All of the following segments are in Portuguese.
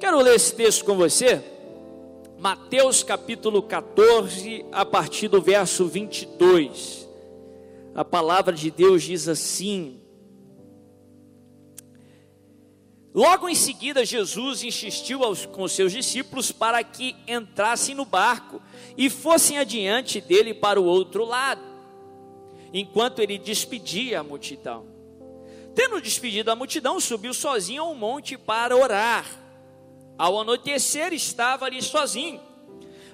Quero ler esse texto com você. Mateus capítulo 14, a partir do verso 22. A palavra de Deus diz assim: Logo em seguida, Jesus insistiu aos, com seus discípulos para que entrassem no barco e fossem adiante dele para o outro lado, enquanto ele despedia a multidão. Tendo despedido a multidão, subiu sozinho ao monte para orar. Ao anoitecer, estava ali sozinho,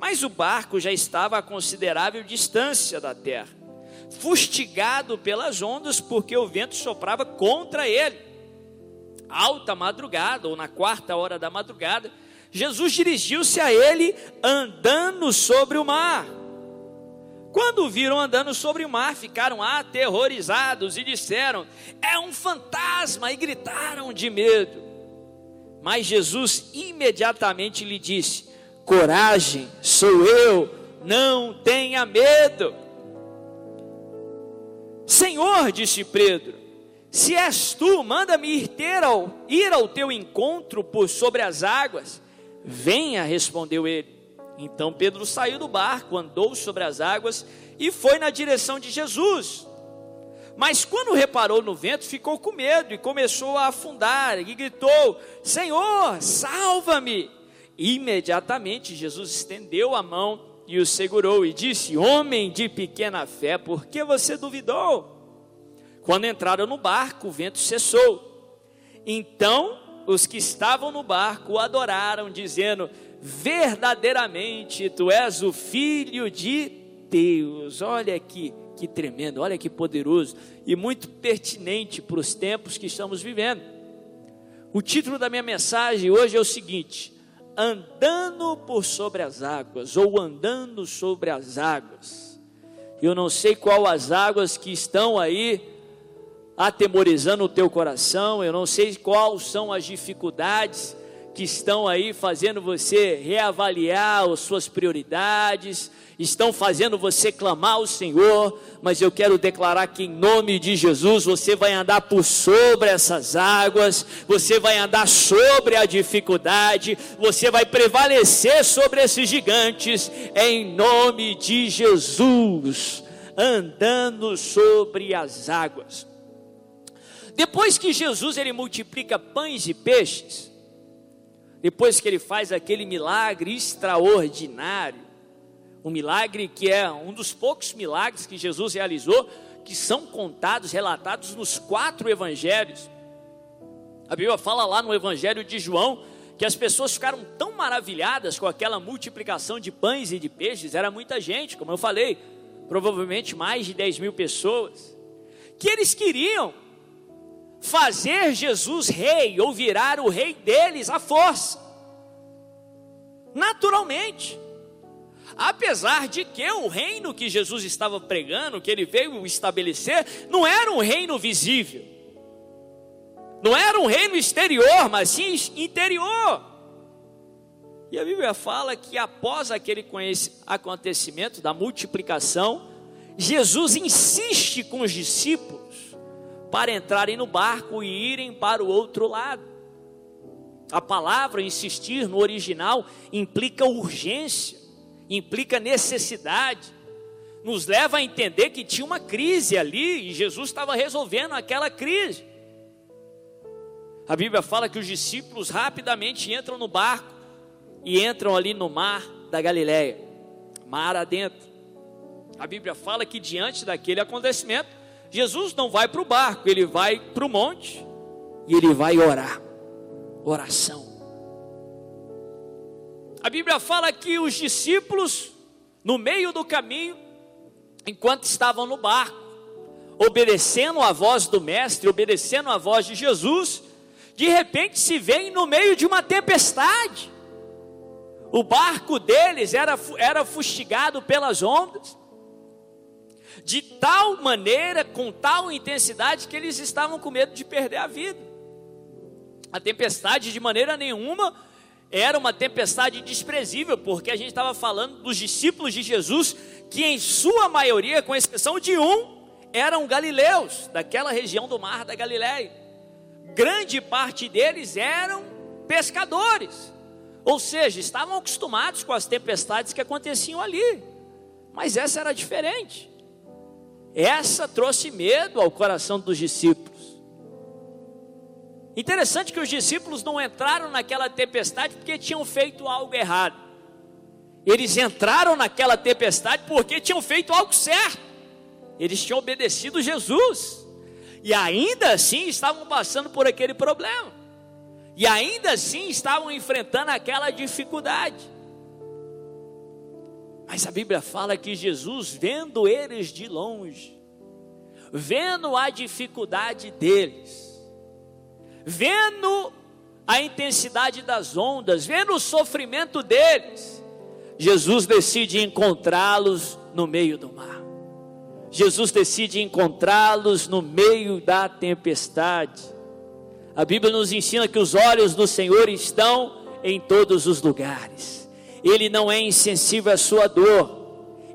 mas o barco já estava a considerável distância da terra, fustigado pelas ondas, porque o vento soprava contra ele alta madrugada, ou na quarta hora da madrugada, Jesus dirigiu-se a ele andando sobre o mar. Quando o viram andando sobre o mar, ficaram aterrorizados e disseram: É um fantasma! e gritaram de medo. Mas Jesus imediatamente lhe disse: Coragem, sou eu, não tenha medo. Senhor, disse Pedro, se és tu, manda-me ir, ter ao, ir ao teu encontro por sobre as águas. Venha, respondeu ele. Então Pedro saiu do barco, andou sobre as águas e foi na direção de Jesus. Mas quando reparou no vento, ficou com medo e começou a afundar e gritou: Senhor, salva-me! Imediatamente Jesus estendeu a mão e o segurou e disse: Homem de pequena fé, por que você duvidou? Quando entraram no barco, o vento cessou. Então os que estavam no barco o adoraram, dizendo: Verdadeiramente tu és o filho de Deus. Olha aqui, que tremendo, olha que poderoso e muito pertinente para os tempos que estamos vivendo. O título da minha mensagem hoje é o seguinte: Andando por sobre as águas, ou andando sobre as águas. Eu não sei qual as águas que estão aí atemorizando o teu coração. Eu não sei quais são as dificuldades que estão aí fazendo você reavaliar as suas prioridades, estão fazendo você clamar ao Senhor, mas eu quero declarar que em nome de Jesus você vai andar por sobre essas águas, você vai andar sobre a dificuldade, você vai prevalecer sobre esses gigantes, em nome de Jesus, andando sobre as águas. Depois que Jesus ele multiplica pães e peixes, depois que ele faz aquele milagre extraordinário, um milagre que é um dos poucos milagres que Jesus realizou, que são contados, relatados nos quatro evangelhos. A Bíblia fala lá no evangelho de João que as pessoas ficaram tão maravilhadas com aquela multiplicação de pães e de peixes, era muita gente, como eu falei, provavelmente mais de 10 mil pessoas, que eles queriam fazer Jesus rei ou virar o rei deles à força. Naturalmente. Apesar de que o reino que Jesus estava pregando, que ele veio estabelecer, não era um reino visível. Não era um reino exterior, mas sim interior. E a Bíblia fala que após aquele acontecimento da multiplicação, Jesus insiste com os discípulos para entrarem no barco e irem para o outro lado. A palavra insistir no original implica urgência, implica necessidade, nos leva a entender que tinha uma crise ali e Jesus estava resolvendo aquela crise. A Bíblia fala que os discípulos rapidamente entram no barco e entram ali no mar da Galileia, mar adentro. A Bíblia fala que diante daquele acontecimento, Jesus não vai para o barco, ele vai para o monte e ele vai orar. Oração. A Bíblia fala que os discípulos, no meio do caminho, enquanto estavam no barco, obedecendo a voz do Mestre, obedecendo a voz de Jesus, de repente se veem no meio de uma tempestade. O barco deles era, era fustigado pelas ondas, de tal maneira, com tal intensidade, que eles estavam com medo de perder a vida. A tempestade, de maneira nenhuma, era uma tempestade desprezível, porque a gente estava falando dos discípulos de Jesus, que em sua maioria, com exceção de um, eram galileus, daquela região do mar da Galileia. Grande parte deles eram pescadores. Ou seja, estavam acostumados com as tempestades que aconteciam ali. Mas essa era diferente. Essa trouxe medo ao coração dos discípulos. Interessante que os discípulos não entraram naquela tempestade porque tinham feito algo errado. Eles entraram naquela tempestade porque tinham feito algo certo. Eles tinham obedecido Jesus. E ainda assim estavam passando por aquele problema. E ainda assim estavam enfrentando aquela dificuldade. Mas a Bíblia fala que Jesus, vendo eles de longe, vendo a dificuldade deles, vendo a intensidade das ondas, vendo o sofrimento deles, Jesus decide encontrá-los no meio do mar. Jesus decide encontrá-los no meio da tempestade. A Bíblia nos ensina que os olhos do Senhor estão em todos os lugares. Ele não é insensível à sua dor.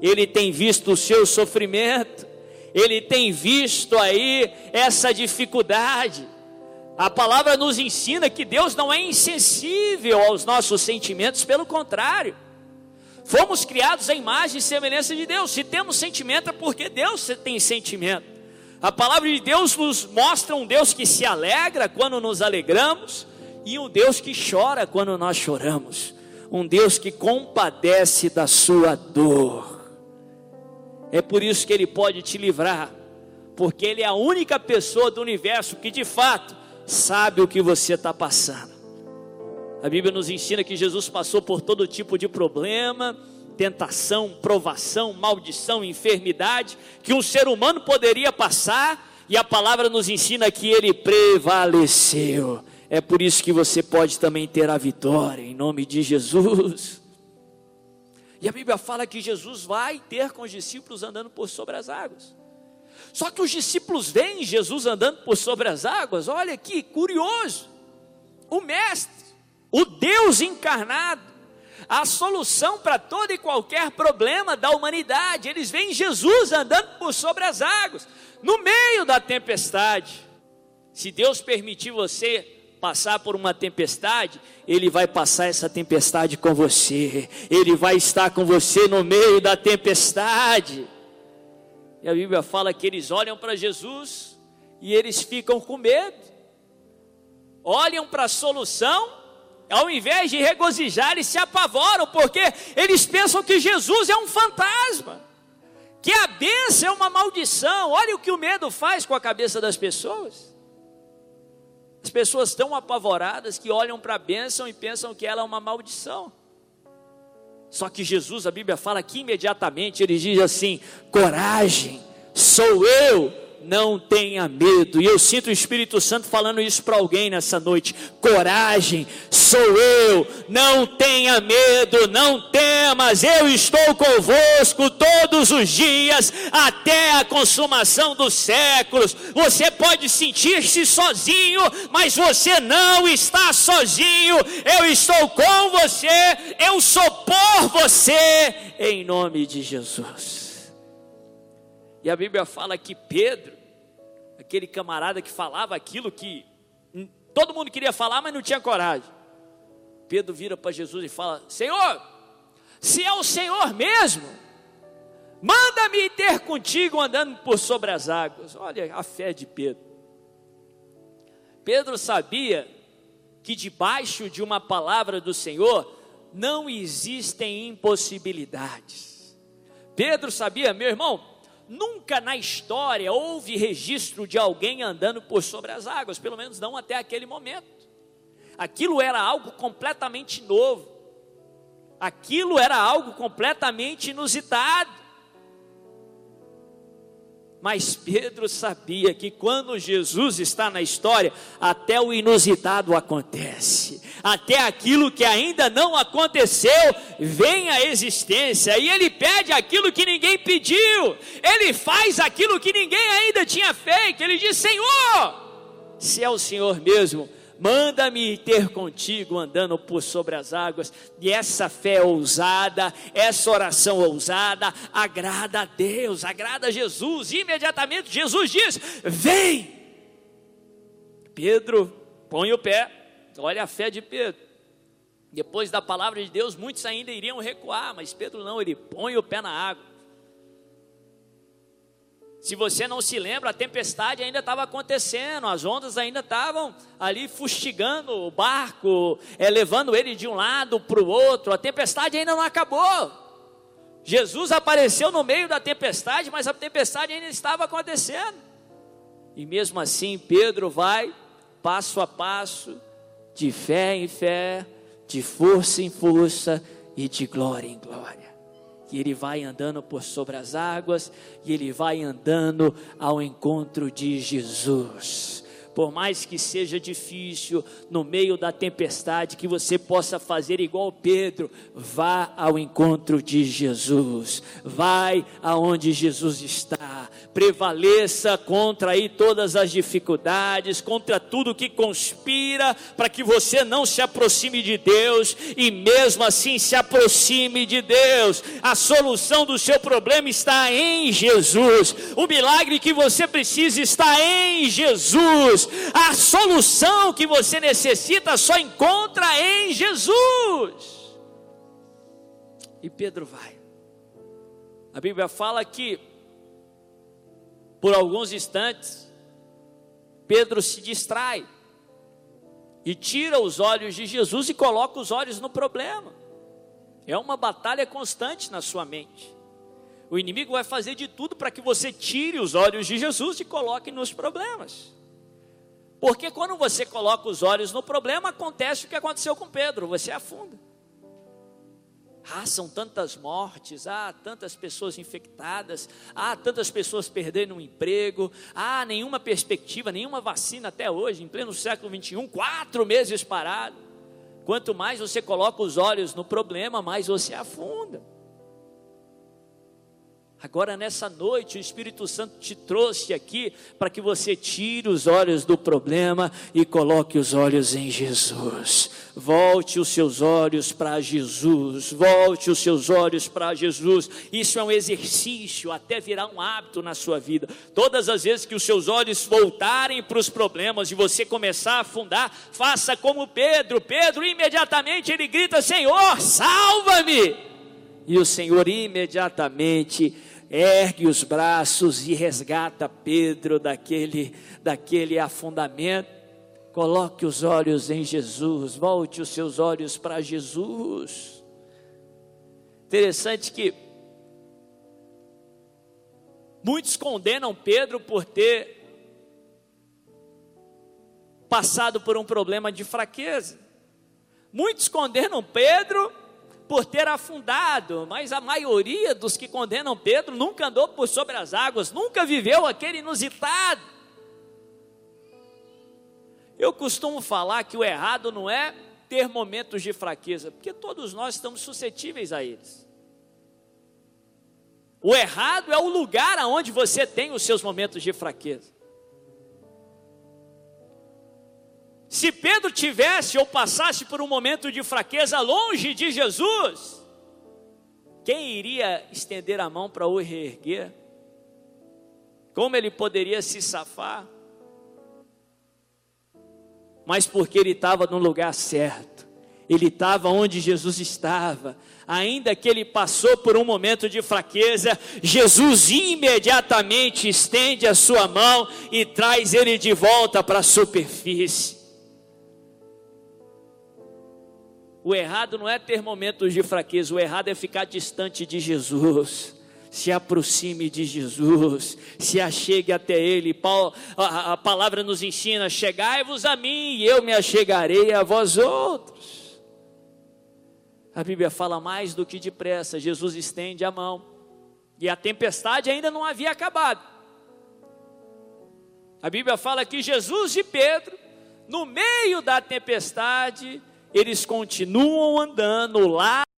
Ele tem visto o seu sofrimento. Ele tem visto aí essa dificuldade. A palavra nos ensina que Deus não é insensível aos nossos sentimentos, pelo contrário. Fomos criados à imagem e semelhança de Deus. Se temos sentimento é porque Deus tem sentimento. A palavra de Deus nos mostra um Deus que se alegra quando nos alegramos e um Deus que chora quando nós choramos. Um Deus que compadece da sua dor. É por isso que Ele pode te livrar, porque Ele é a única pessoa do universo que de fato sabe o que você está passando. A Bíblia nos ensina que Jesus passou por todo tipo de problema, tentação, provação, maldição, enfermidade que um ser humano poderia passar, e a palavra nos ensina que ele prevaleceu. É por isso que você pode também ter a vitória, em nome de Jesus. E a Bíblia fala que Jesus vai ter com os discípulos andando por sobre as águas. Só que os discípulos veem Jesus andando por sobre as águas, olha que curioso. O Mestre, o Deus encarnado, a solução para todo e qualquer problema da humanidade. Eles veem Jesus andando por sobre as águas, no meio da tempestade. Se Deus permitir você passar por uma tempestade, Ele vai passar essa tempestade com você, Ele vai estar com você no meio da tempestade. E a Bíblia fala que eles olham para Jesus e eles ficam com medo, olham para a solução ao invés de regozijar, eles se apavoram, porque eles pensam que Jesus é um fantasma, que a bênção é uma maldição. Olha o que o medo faz com a cabeça das pessoas. As pessoas estão apavoradas que olham para a bênção e pensam que ela é uma maldição. Só que Jesus, a Bíblia fala que imediatamente ele diz assim: coragem, sou eu não tenha medo. E eu sinto o Espírito Santo falando isso para alguém nessa noite. Coragem, sou eu. Não tenha medo, não temas. Eu estou convosco todos os dias até a consumação dos séculos. Você pode sentir-se sozinho, mas você não está sozinho. Eu estou com você. Eu sou por você em nome de Jesus. E a Bíblia fala que Pedro, aquele camarada que falava aquilo que todo mundo queria falar, mas não tinha coragem. Pedro vira para Jesus e fala: Senhor, se é o Senhor mesmo, manda-me ter contigo andando por sobre as águas. Olha a fé de Pedro. Pedro sabia que debaixo de uma palavra do Senhor não existem impossibilidades. Pedro sabia, meu irmão, Nunca na história houve registro de alguém andando por sobre as águas, pelo menos não até aquele momento. Aquilo era algo completamente novo. Aquilo era algo completamente inusitado. Mas Pedro sabia que quando Jesus está na história, até o inusitado acontece, até aquilo que ainda não aconteceu vem à existência, e ele pede aquilo que ninguém pediu, ele faz aquilo que ninguém ainda tinha feito. Ele diz: Senhor, se é o Senhor mesmo, manda-me ter contigo andando por sobre as águas. E essa fé ousada, essa oração ousada, agrada a Deus, agrada a Jesus. E imediatamente Jesus diz: Vem. Pedro põe o pé, Olha a fé de Pedro. Depois da palavra de Deus, muitos ainda iriam recuar, mas Pedro não, ele põe o pé na água. Se você não se lembra, a tempestade ainda estava acontecendo, as ondas ainda estavam ali fustigando o barco, é, levando ele de um lado para o outro, a tempestade ainda não acabou. Jesus apareceu no meio da tempestade, mas a tempestade ainda estava acontecendo. E mesmo assim, Pedro vai passo a passo, de fé em fé, de força em força e de glória em glória e ele vai andando por sobre as águas, e ele vai andando ao encontro de Jesus por mais que seja difícil, no meio da tempestade, que você possa fazer igual Pedro, vá ao encontro de Jesus, vai aonde Jesus está, prevaleça contra aí todas as dificuldades, contra tudo que conspira para que você não se aproxime de Deus e mesmo assim se aproxime de Deus. A solução do seu problema está em Jesus. O milagre que você precisa está em Jesus. A solução que você necessita só encontra em Jesus. E Pedro vai. A Bíblia fala que, por alguns instantes, Pedro se distrai e tira os olhos de Jesus e coloca os olhos no problema. É uma batalha constante na sua mente. O inimigo vai fazer de tudo para que você tire os olhos de Jesus e coloque nos problemas. Porque quando você coloca os olhos no problema, acontece o que aconteceu com Pedro, você afunda. Ah, são tantas mortes, ah, tantas pessoas infectadas, ah, tantas pessoas perdendo o um emprego, ah, nenhuma perspectiva, nenhuma vacina até hoje, em pleno século 21, quatro meses parado. Quanto mais você coloca os olhos no problema, mais você afunda. Agora, nessa noite, o Espírito Santo te trouxe aqui para que você tire os olhos do problema e coloque os olhos em Jesus. Volte os seus olhos para Jesus. Volte os seus olhos para Jesus. Isso é um exercício até virar um hábito na sua vida. Todas as vezes que os seus olhos voltarem para os problemas e você começar a afundar, faça como Pedro. Pedro, imediatamente, ele grita: Senhor, salva-me! E o Senhor imediatamente ergue os braços e resgata Pedro daquele, daquele afundamento. Coloque os olhos em Jesus, volte os seus olhos para Jesus. Interessante que muitos condenam Pedro por ter passado por um problema de fraqueza. Muitos condenam Pedro por ter afundado, mas a maioria dos que condenam Pedro nunca andou por sobre as águas, nunca viveu aquele inusitado. Eu costumo falar que o errado não é ter momentos de fraqueza, porque todos nós estamos suscetíveis a eles. O errado é o lugar aonde você tem os seus momentos de fraqueza. Se Pedro tivesse ou passasse por um momento de fraqueza longe de Jesus, quem iria estender a mão para o reerguer? Como ele poderia se safar? Mas porque ele estava no lugar certo, ele estava onde Jesus estava, ainda que ele passou por um momento de fraqueza, Jesus imediatamente estende a sua mão e traz ele de volta para a superfície. O errado não é ter momentos de fraqueza, o errado é ficar distante de Jesus. Se aproxime de Jesus, se achegue até Ele. A, palavra nos ensina: chegai-vos a mim, e eu me achegarei a vós outros. A Bíblia fala mais do que depressa. Jesus estende a mão, e a tempestade ainda não havia acabado. A Bíblia fala que Jesus e Pedro, no meio da tempestade, eles continuam andando lá